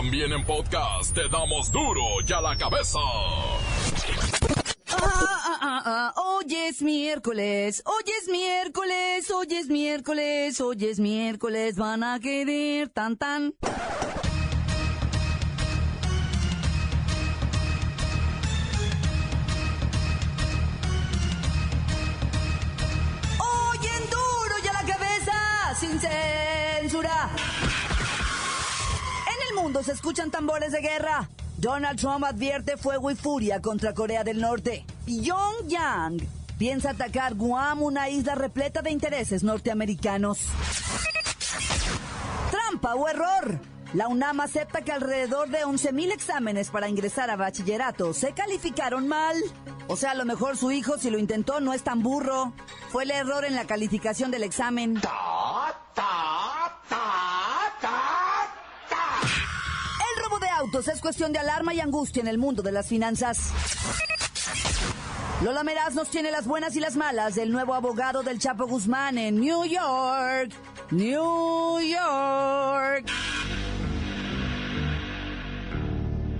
También en podcast te damos duro y a la cabeza. Ah, ah, ah, ah, Hoy es miércoles, hoy es miércoles, hoy es miércoles, hoy es miércoles, van a querer tan tan. Hoy en duro y a la cabeza, sin censura. Mundo se escuchan tambores de guerra. Donald Trump advierte fuego y furia contra Corea del Norte. Pyongyang piensa atacar Guam, una isla repleta de intereses norteamericanos. Trampa o error. La UNAM acepta que alrededor de 11.000 exámenes para ingresar a bachillerato se calificaron mal. O sea, a lo mejor su hijo, si lo intentó, no es tan burro. Fue el error en la calificación del examen. Es cuestión de alarma y angustia en el mundo de las finanzas. Lola Meraz nos tiene las buenas y las malas del nuevo abogado del Chapo Guzmán en New York. New York.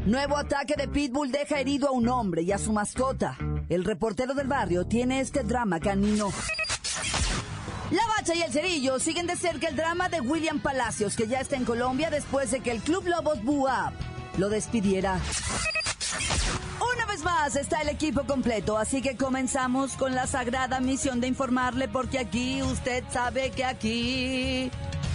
Nuevo ataque de Pitbull deja herido a un hombre y a su mascota. El reportero del barrio tiene este drama canino. La Bacha y el Cerillo siguen de cerca el drama de William Palacios, que ya está en Colombia después de que el Club Lobos Buap lo despidiera. Una vez más está el equipo completo, así que comenzamos con la sagrada misión de informarle, porque aquí usted sabe que aquí,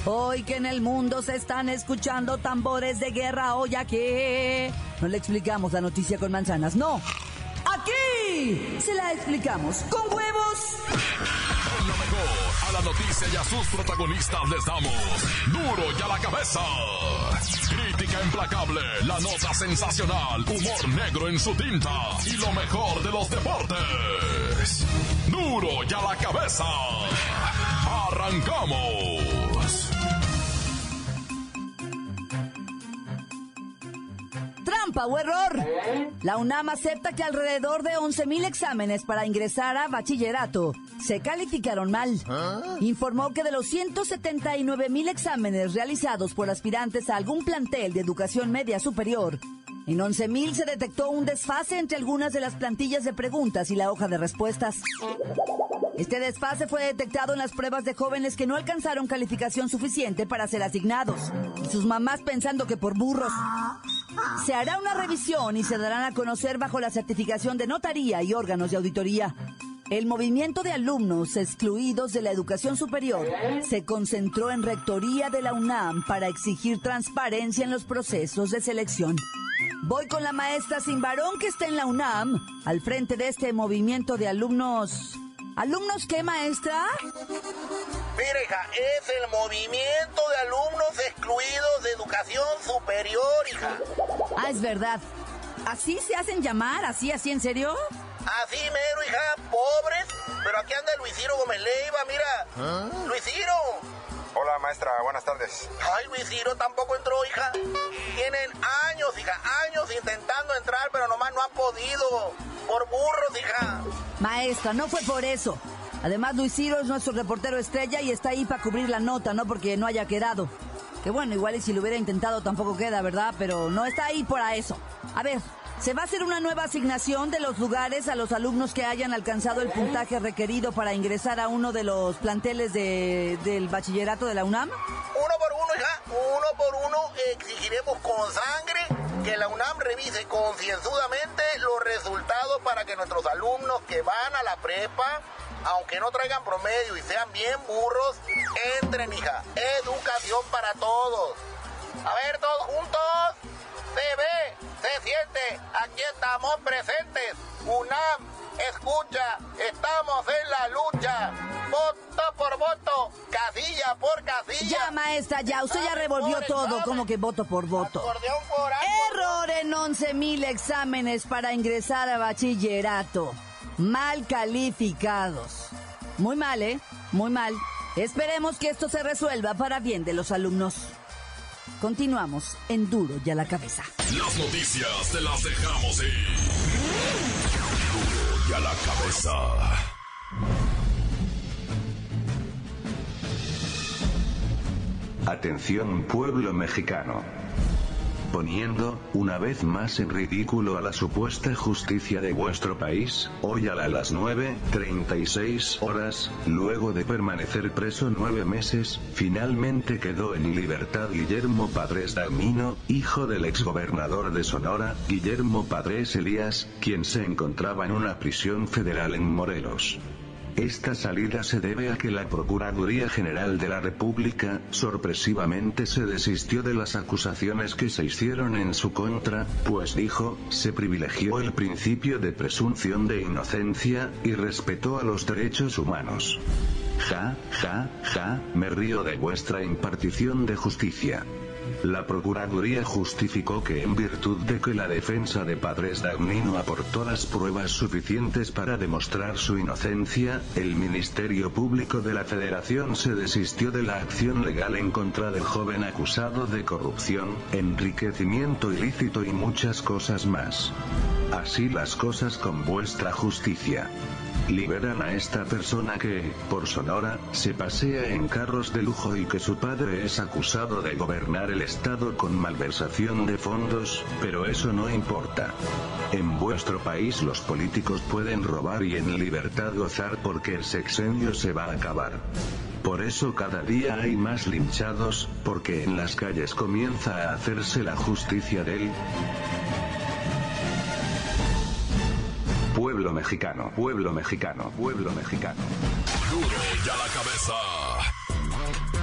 hoy que en el mundo se están escuchando tambores de guerra, hoy aquí, no le explicamos la noticia con manzanas, no. Aquí se la explicamos con huevos. Noticia y a sus protagonistas les damos duro y a la cabeza. Crítica implacable, la nota sensacional, humor negro en su tinta y lo mejor de los deportes. Duro y a la cabeza. Arrancamos. Trampa o error. La UNAM acepta que alrededor de 11.000 exámenes para ingresar a bachillerato se calificaron mal. Informó que de los 179.000 exámenes realizados por aspirantes a algún plantel de educación media superior, en 11.000 se detectó un desfase entre algunas de las plantillas de preguntas y la hoja de respuestas. Este desfase fue detectado en las pruebas de jóvenes que no alcanzaron calificación suficiente para ser asignados, y sus mamás pensando que por burros. Se hará una revisión y se darán a conocer bajo la certificación de notaría y órganos de auditoría. El movimiento de alumnos excluidos de la educación superior se concentró en rectoría de la UNAM para exigir transparencia en los procesos de selección. Voy con la maestra sin varón que está en la UNAM, al frente de este movimiento de alumnos. ¿Alumnos qué, maestra? Mira, hija, es el movimiento de alumnos excluidos de educación superior, hija. Ah, es verdad. ¿Así se hacen llamar? ¿Así, así, en serio? Así mero, hija, pobres. Pero aquí anda Luis Ciro Gómez Leiva, mira. Luis Ciro. Hola maestra, buenas tardes. Ay, Luis Ciro tampoco entró, hija. Tienen años, hija, años intentando entrar, pero nomás no han podido. Por burros, hija. Maestra, no fue por eso. Además, Luis Ciro es nuestro reportero estrella y está ahí para cubrir la nota, no porque no haya quedado. Que bueno, igual y si lo hubiera intentado tampoco queda, ¿verdad? Pero no está ahí para eso. A ver, ¿se va a hacer una nueva asignación de los lugares a los alumnos que hayan alcanzado el puntaje requerido para ingresar a uno de los planteles de- del bachillerato de la UNAM? Uno por uno, hija, uno por uno exigiremos con sangre que la UNAM revise concienzudamente los resultados para que nuestros alumnos que van a la prepa, aunque no traigan promedio y sean bien burros, entren, hija. Educación para todos. A ver, todos juntos. Se ve, se siente, aquí estamos presentes. UNAM, escucha, estamos en la lucha. Voto por voto, casilla por casilla. Ya, maestra, ya, usted ya revolvió todo, como que voto por voto. Por. Error en 11.000 exámenes para ingresar a bachillerato. Mal calificados. Muy mal, ¿eh? Muy mal. Esperemos que esto se resuelva para bien de los alumnos. Continuamos en Duro y a la cabeza. Las noticias te las dejamos ir. Duro y a la cabeza. Atención pueblo mexicano. Poniendo, una vez más en ridículo a la supuesta justicia de vuestro país, hoy a las 9.36 horas, luego de permanecer preso nueve meses, finalmente quedó en libertad Guillermo Padres Damino, hijo del exgobernador de Sonora, Guillermo Padres Elías, quien se encontraba en una prisión federal en Morelos. Esta salida se debe a que la Procuraduría General de la República, sorpresivamente se desistió de las acusaciones que se hicieron en su contra, pues dijo, se privilegió el principio de presunción de inocencia, y respetó a los derechos humanos. Ja, ja, ja, me río de vuestra impartición de justicia. La Procuraduría justificó que en virtud de que la defensa de Padres Dagny no aportó las pruebas suficientes para demostrar su inocencia, el Ministerio Público de la Federación se desistió de la acción legal en contra del joven acusado de corrupción, enriquecimiento ilícito y muchas cosas más. Así las cosas con vuestra justicia. Liberan a esta persona que, por Sonora, se pasea en carros de lujo y que su padre es acusado de gobernar el estado con malversación de fondos, pero eso no importa. En vuestro país los políticos pueden robar y en libertad gozar porque el sexenio se va a acabar. Por eso cada día hay más linchados, porque en las calles comienza a hacerse la justicia del pueblo mexicano, pueblo mexicano, pueblo mexicano. Duro ya la cabeza.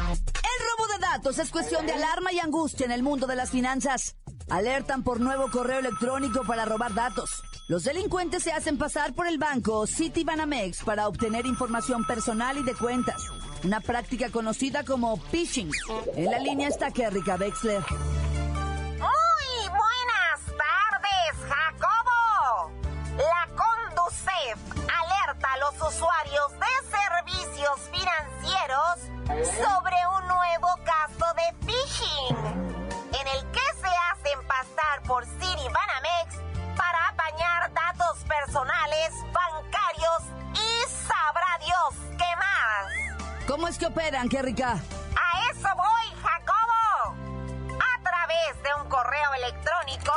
El robo de datos es cuestión de alarma y angustia en el mundo de las finanzas. Alertan por nuevo correo electrónico para robar datos. Los delincuentes se hacen pasar por el banco Citibanamex para obtener información personal y de cuentas. Una práctica conocida como phishing. En la línea está Kerrika Wexler. Más. ¿Cómo es que operan, Kerrika? A eso voy, Jacobo. A través de un correo electrónico,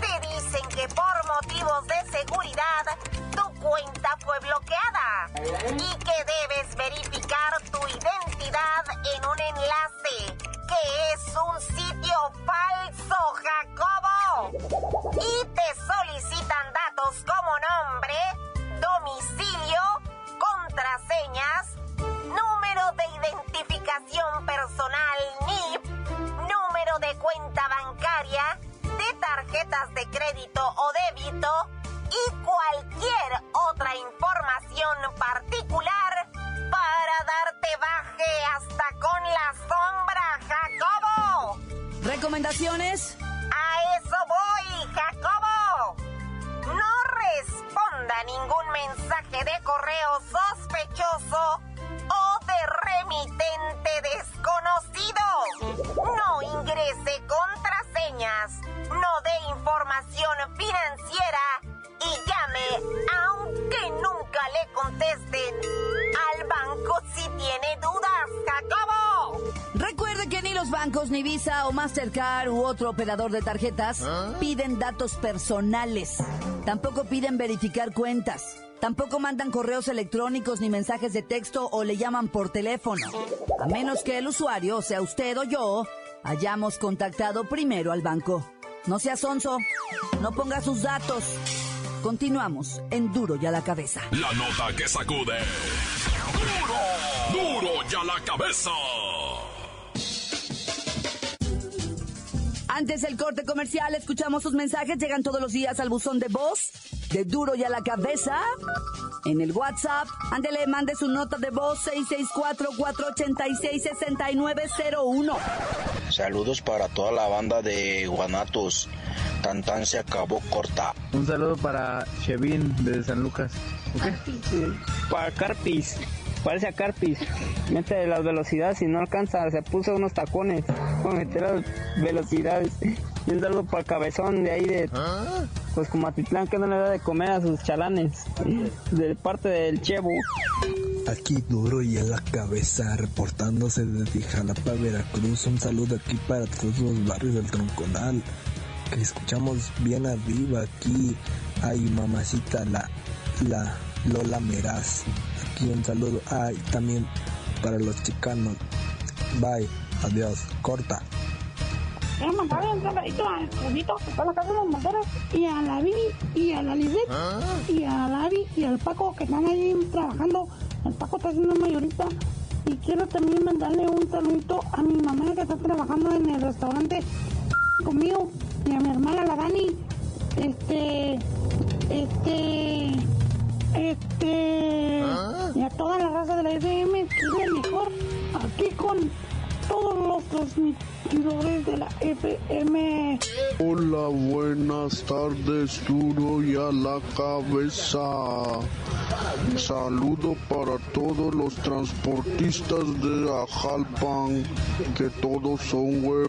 te dicen que por motivos de seguridad, correo sospechoso o de remitente desconocido. No ingrese contraseñas, no dé información financiera y llame aunque nunca le contesten al banco si tiene dudas, Jacobo. Recuerde que ni los bancos, ni Visa o Mastercard u otro operador de tarjetas piden datos personales. Tampoco piden verificar cuentas. Tampoco mandan correos electrónicos ni mensajes de texto o le llaman por teléfono. A menos que el usuario, sea usted o yo, hayamos contactado primero al banco. No sea sonso. No ponga sus datos. Continuamos en Duro y a la cabeza. La nota que sacude. Duro, duro ya la cabeza. Antes del corte comercial, escuchamos sus mensajes. Llegan todos los días al buzón de voz de Duro y a la cabeza. En el WhatsApp, ándele, mande su nota de voz 664-486-6901. Saludos para toda la banda de Guanatos. Tantan se acabó corta. Un saludo para Chevin de San Lucas. Para Carpis. Parece a Carpis. Mete las velocidades y no alcanza. Se puso unos tacones. Para meter las velocidades. Y un saludo para el cabezón de ahí de. Pues como Atitlán que no le da de comer a sus chalanes. De parte del Chevo. Aquí duro y en la cabeza, reportándose desde Jalapa, Veracruz. Un saludo aquí para todos los barrios del Tronconal. Que escuchamos bien arriba aquí. Ay, mamacita, la, la Lola Meraz. Aquí un saludo. Ay, también para los chicanos. Bye, adiós, corta. Quiero mandarle un saludito al Pedrito que la casa de las banderas y a la Vivi y a la Lisbeth y a Lavi y al Paco que están ahí trabajando. El Paco está haciendo mayorista. Y quiero también mandarle un saludito a mi mamá que está trabajando en el restaurante conmigo y a mi hermana la Dani. Este, este, este, y a toda la raza de la FM que es mejor aquí con todos los transmitidores de la FM. Hola, buenas tardes, duro y a la cabeza. Saludo para todos los transportistas de Ajalpan, que todos son web.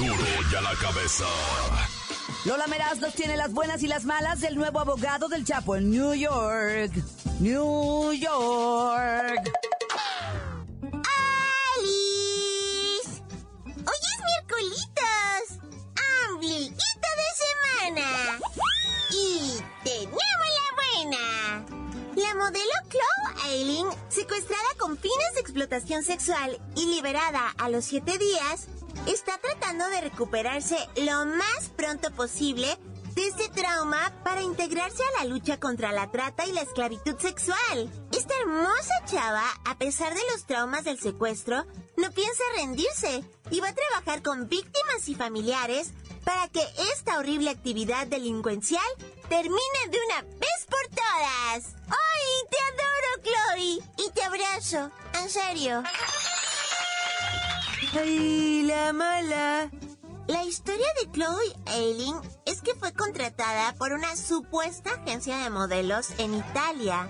Duro y a la cabeza. Lola Meraz nos tiene las buenas y las malas del nuevo abogado del Chapo en New York. New York. ¡Alice! ¡Hoy es miércolitos! ¡Ambliguito de semana! ¡Y tenemos la buena! La modelo Chloe Aileen, secuestrada con fines de explotación sexual y liberada a los siete días, está tratando de recuperarse lo más pronto posible de este trauma para integrarse a la lucha contra la trata y la esclavitud sexual. Esta hermosa chava, a pesar de los traumas del secuestro, no piensa rendirse y va a trabajar con víctimas y familiares para que esta horrible actividad delincuencial termine de una vez por todas. ¡Ay, te adoro, Chloe! Y te abrazo, en serio. ¡Ay, la mala! La historia de Chloe Aileen es que fue contratada por una supuesta agencia de modelos en Italia,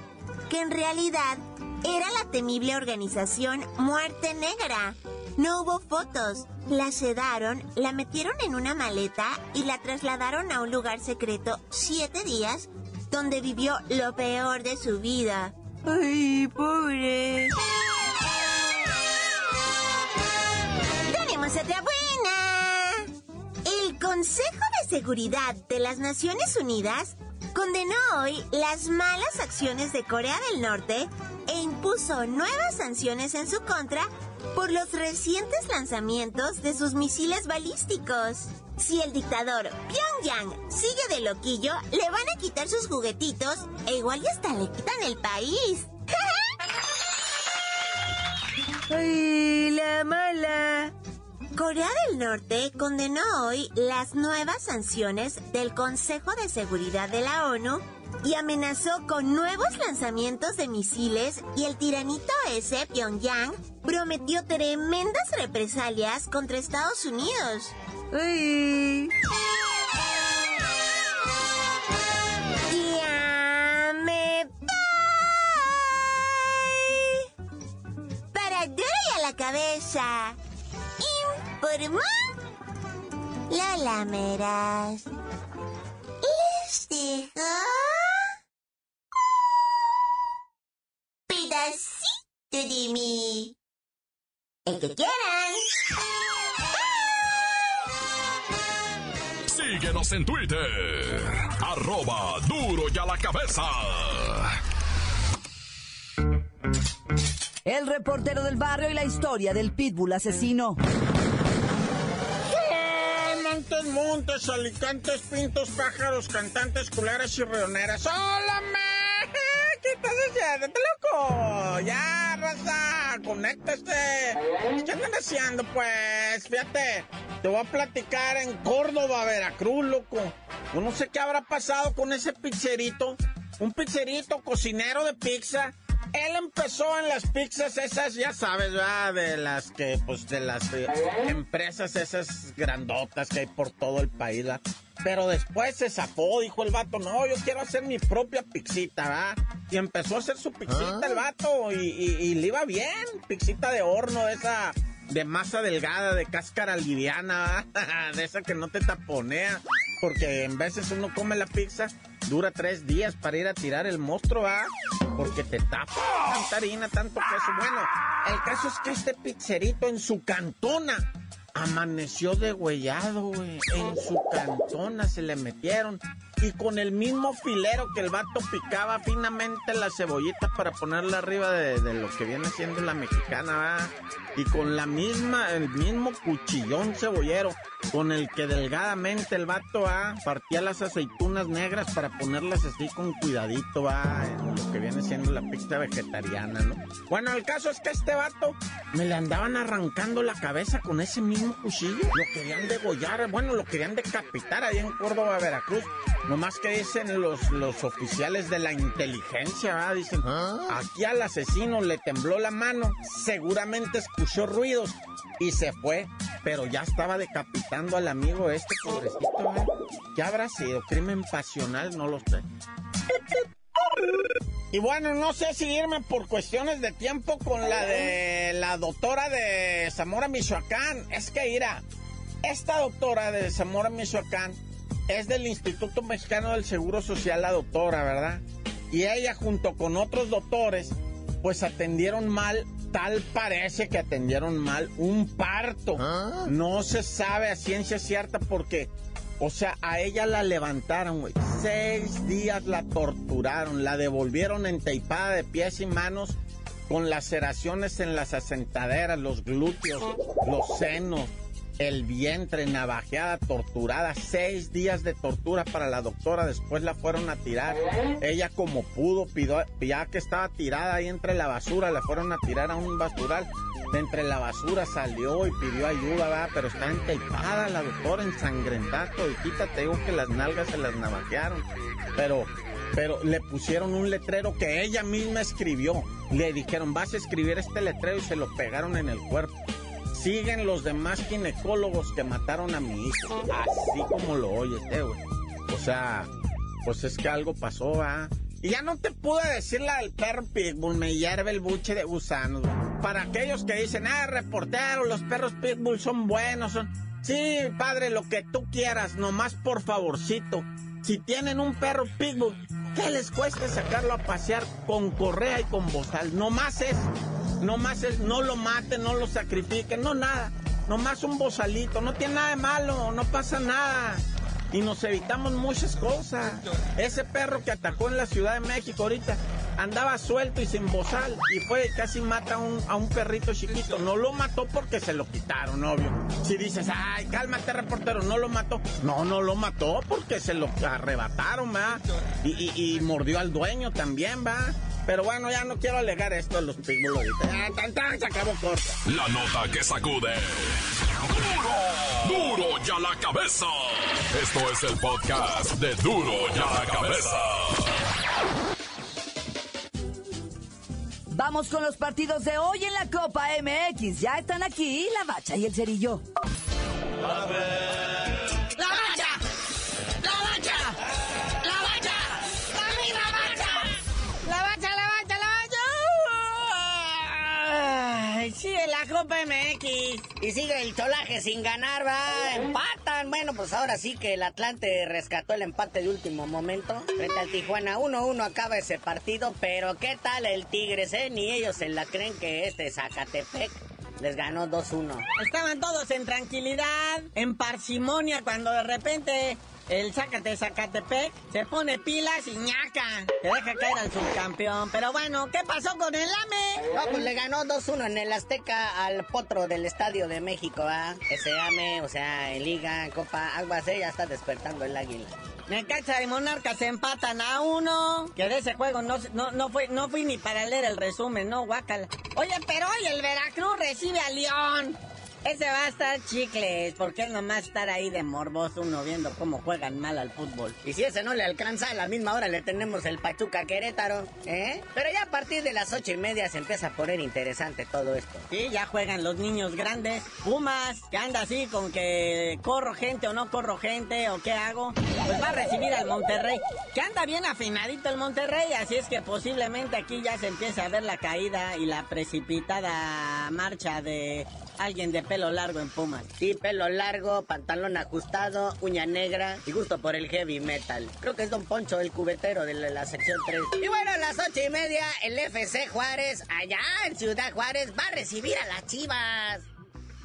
que en realidad era la temible organización Muerte Negra. No hubo fotos, la sedaron, la metieron en una maleta y la trasladaron a un lugar secreto siete días, donde vivió lo peor de su vida. ¡Ay, pobre! ¡Tenemos otra buena! El Consejo de Seguridad de las Naciones Unidas condenó hoy las malas acciones de Corea del Norte e impuso nuevas sanciones en su contra por los recientes lanzamientos de sus misiles balísticos. Si el dictador Pyongyang sigue de loquillo, le van a quitar sus juguetitos e igual y hasta le quitan el país. ¡Ay, la mala! Corea del Norte condenó hoy las nuevas sanciones del Consejo de Seguridad de la ONU y amenazó con nuevos lanzamientos de misiles y el tiranito ese, Pyongyang, prometió tremendas represalias contra Estados Unidos. Me. Para a la cabeza. Informó Lola Meras. Les dejo pedacito de mí. El que quieran. Síguenos en Twitter. Arroba duro y a la cabeza. El reportero del barrio y la historia del pitbull asesino. Montes, alicantes, pintos, pájaros, cantantes, culeras y reoneras. ¡Hola! ¿Qué estás haciendo, ¡Te loco? Ya, raza, conéctese. ¿Qué andan haciendo, pues? Fíjate, te voy a platicar en Córdoba, Veracruz, loco. Yo no sé qué habrá pasado con ese pizzerito. Un pizzerito, cocinero de pizza él empezó en las pizzas esas, ya sabes, ¿verdad? De las que, pues, de las eh, empresas esas grandotas que hay por todo el país, ¿verdad? Pero después se zafó, dijo el vato, no, yo quiero hacer mi propia pixita, ¿verdad? Y empezó a hacer su pixita el vato y, y- y le iba bien, pixita de horno, esa de masa delgada, de cáscara liviana, ¿verdad? de esa que no te taponea, porque en veces uno come la pizza, dura tres días para ir a tirar el monstruo, ¿verdad? Porque te tapa tanta harina, tanto queso. Bueno, el caso es que este pizzerito en su cantona amaneció degüellado, güey. En su cantona se le metieron. Y con el mismo filero que el vato picaba finamente la cebollita para ponerla arriba de, de lo que viene siendo la mexicana, ¿verdad? Y con la misma, el mismo cuchillón cebollero con el que delgadamente el vato ¿va? partía las aceitunas negras para ponerlas así con cuidadito, va, en lo que viene siendo la pizza vegetariana, ¿no? Bueno, el caso es que este vato me le andaban arrancando la cabeza con ese mismo cuchillo. Lo querían degollar, bueno, lo querían decapitar ahí en Córdoba, Veracruz. Nomás que dicen los, los oficiales de la inteligencia, ¿va? Dicen, aquí al asesino le tembló la mano, seguramente escuchó ruidos y se fue, pero ya estaba decapitando al amigo este pobrecito, ¿eh? ¿Qué habrá sido? ¿Crimen pasional? No lo sé. Y bueno, no sé si irme por cuestiones de tiempo con la de la doctora de Zamora, Michoacán. Es que irá, esta doctora de Zamora, Michoacán, es del Instituto Mexicano del Seguro Social, la doctora, ¿verdad? Y ella junto con otros doctores, pues atendieron mal, tal parece que atendieron mal un parto. No se sabe a ciencia cierta porque, o sea, a ella la levantaron, güey. Seis días la torturaron, la devolvieron enteipada de pies y manos con laceraciones en las asentaderas, los glúteos, los senos, el vientre, navajeada, torturada, seis días de tortura para la doctora, después la fueron a tirar. Ella como pudo, pidió, ya que estaba tirada ahí entre la basura, la fueron a tirar a un basural. De entre la basura salió y pidió ayuda, pero está enteipada la doctora, ensangrentada, toditita, te digo que las nalgas se las navajearon. Pero pero le pusieron un letrero que ella misma escribió. Le dijeron, vas a escribir este letrero y se lo pegaron en el cuerpo. Siguen los demás ginecólogos que mataron a mi hijo. Así como lo oyes, eh, güey. O sea, pues es que algo pasó, ¿ah? Y ya no te pude decir la del perro pitbull, me hierve el buche de gusanos. Para aquellos que dicen, ah, reportero, los perros pitbull son buenos, son... Sí, padre, lo que tú quieras, nomás por favorcito. Si tienen un perro pitbull, ¿qué les cuesta sacarlo a pasear con correa y con bozal? Nomás es, nomás es, no lo maten, no lo sacrifiquen, no nada. Nomás un bozalito, no tiene nada de malo, no pasa nada. Y nos evitamos muchas cosas. Ese perro que atacó en la Ciudad de México ahorita andaba suelto y sin bozal y fue casi mata a un, a un perrito chiquito. No lo mató porque se lo quitaron, obvio. Si dices, ay, cálmate, reportero, no lo mató. No, no lo mató porque se lo arrebataron, ¿va? Y, y- y mordió al dueño también, ¿va? Pero bueno, ya no quiero alegar esto de los pitbull ahorita. Ya, tan, tan, se acabó corta. La nota que sacude. ¡Duro! ¡Duro ya la cabeza! Esto es el podcast de Duro ya la cabeza. Vamos con los partidos de hoy en la Copa MX. Ya están aquí la bacha y el cerillo. ¡La bacha! La MX y sigue el cholaje sin ganar, va. Empatan. Bueno, pues ahora sí que el Atlante rescató el empate de último momento. Frente al Tijuana 1-1 acaba ese partido, pero ¿qué tal el Tigres, eh? Ni ellos se la creen que este Zacatepec les ganó 2-1. Estaban todos en tranquilidad, en parsimonia, cuando de repente el Zacate Zacatepec se pone pilas y ñaca. Se deja caer al subcampeón. Pero bueno, ¿qué pasó con el AME? No, pues le ganó 2-1 en el Azteca al potro del Estadio de México, ¿ah? Ese AME, o sea, en Liga, Copa Aguas, ya está despertando el águila. Necaxa y Monarcas se empatan a uno. Que de ese juego no, no, no, fue, no fui ni para leer el resumen, no, guácala. Oye, pero hoy el Veracruz recibe a León. Ese va a estar chicles, porque es nomás estar ahí de morboso uno viendo cómo juegan mal al fútbol. Y si ese no le alcanza, a la misma hora le tenemos el Pachuca Querétaro, ¿eh? Pero ya a partir de las ocho y media se empieza a poner interesante todo esto. Sí, ya juegan los niños grandes. Pumas, que anda así con que corro gente o no corro gente o qué hago. Pues va a recibir al Monterrey, que anda bien afinadito el Monterrey, así es que posiblemente aquí ya se empieza a ver la caída y la precipitada marcha de alguien de pelo largo en Pumas. Sí, pelo largo, pantalón ajustado, uña negra y gusto por el heavy metal. Creo que es Don Poncho, el cubetero de la, la sección 3. Y bueno, a las ocho y media, el FC Juárez, allá en Ciudad Juárez, va a recibir a las chivas.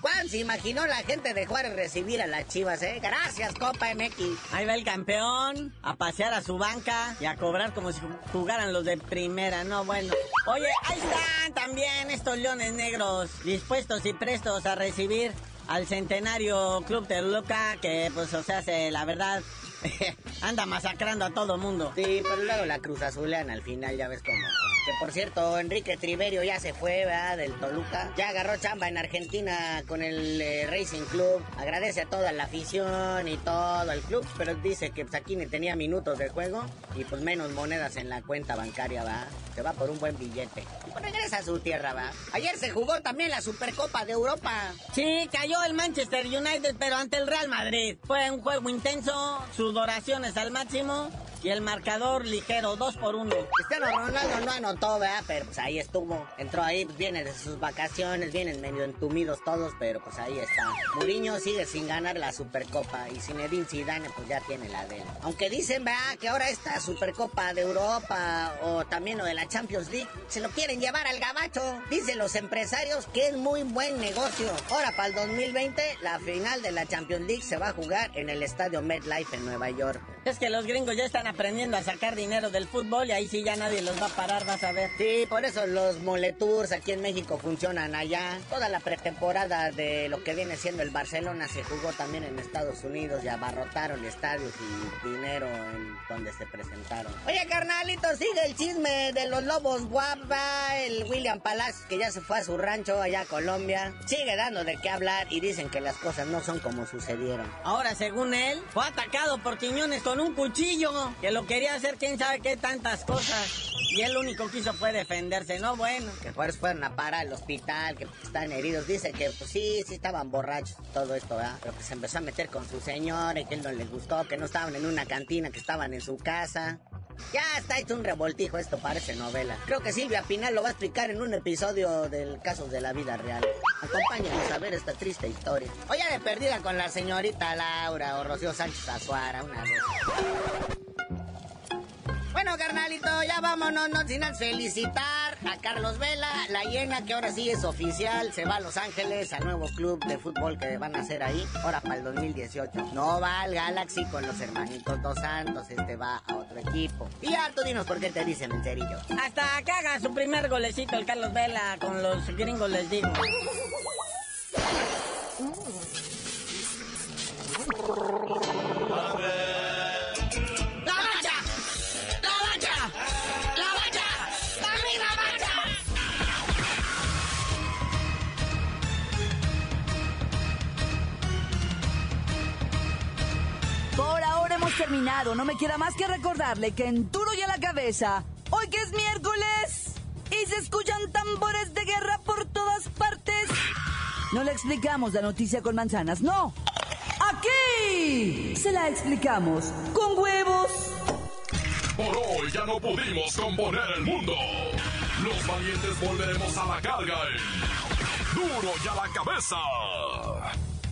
¿Cuándo se imaginó la gente de Juárez recibir a las chivas, eh? Gracias, Copa MX. Ahí va el campeón a pasear a su banca y a cobrar como si jugaran los de primera, no bueno. Oye, ahí están también estos leones negros dispuestos y prestos a recibir al centenario Club de Luca, que pues o sea, se, la verdad anda masacrando a todo mundo. Sí, pero luego la Cruz Azulean al final, ya ves cómo. Que por cierto, Enrique Triverio ya se fue, ¿verdad? Del Toluca. Ya agarró chamba en Argentina con el eh, Racing Club. Agradece a toda la afición y todo el club, pero dice que pues, aquí tenía minutos de juego y pues menos monedas en la cuenta bancaria, va. Se va por un buen billete. Pues regresa a su tierra, va. Ayer se jugó también la Supercopa de Europa. Sí, cayó el Manchester United, pero ante el Real Madrid. Fue un juego intenso, sudoraciones al máximo y el marcador ligero, dos por uno. Cristiano Ronaldo no anotó, ¿verdad? Pero pues ahí estuvo. Entró ahí, pues viene de sus vacaciones, vienen medio entumidos todos, pero pues ahí está. Mourinho sigue sin ganar la Supercopa y Zinedine Zidane pues ya tiene la de él. Aunque dicen, ¿verdad? Que ahora esta Supercopa de Europa o también lo de la Champions League se lo quieren llevar al gabacho. Dicen los empresarios que es muy buen negocio. Ahora para el 2020 la final de la Champions League se va a jugar en el estadio MetLife en Nueva York. Es que los gringos ya están aprendiendo a sacar dinero del fútbol y ahí sí ya nadie los va a parar, vas a ver. Sí, por eso los moletours aquí en México funcionan allá. Toda la pretemporada de lo que viene siendo el Barcelona se jugó también en Estados Unidos y abarrotaron estadios y dinero en donde se presentaron. Oye, carnalito, sigue el chisme de los lobos guapa, el William Palacios que ya se fue a su rancho allá a Colombia. Sigue dando de qué hablar y dicen que las cosas no son como sucedieron. Ahora, según él, fue atacado por Quiñones con un cuchillo, que lo quería hacer quién sabe qué tantas cosas. Y lo único que hizo fue defenderse, no bueno. Que pues fueron a parar al hospital, que están heridos. Dice que pues sí, sí estaban borrachos, todo esto, ¿verdad? Pero que se empezó a meter con su señora y que él no les gustó, que no estaban en una cantina, que estaban en su casa. Ya está hecho un revoltijo, esto parece novela. Creo que Silvia Pinal lo va a explicar en un episodio del caso de la vida real. Acompáñenos a ver esta triste historia. O ya de perdida con la señorita Laura o Rocío Sánchez Azuara, una vez. Bueno, carnalito, ya vámonos, no sin felicitar a Carlos Vela, la llena que ahora sí es oficial, se va a Los Ángeles, al nuevo club de fútbol que van a hacer ahí, ahora para el 2018. No va al Galaxy con los hermanitos Dos Santos, este va a otro equipo. Y ya tú dinos por qué te dicen en cerillo. Hasta que haga su primer golecito el Carlos Vela con los gringos les digo. Terminado. No me queda más que recordarle que en Duro y a la cabeza, hoy que es miércoles y se escuchan tambores de guerra por todas partes. No le explicamos la noticia con manzanas, no. Aquí se la explicamos con huevos. Por hoy ya no pudimos componer el mundo. Los valientes volveremos a la carga en Duro y a la cabeza.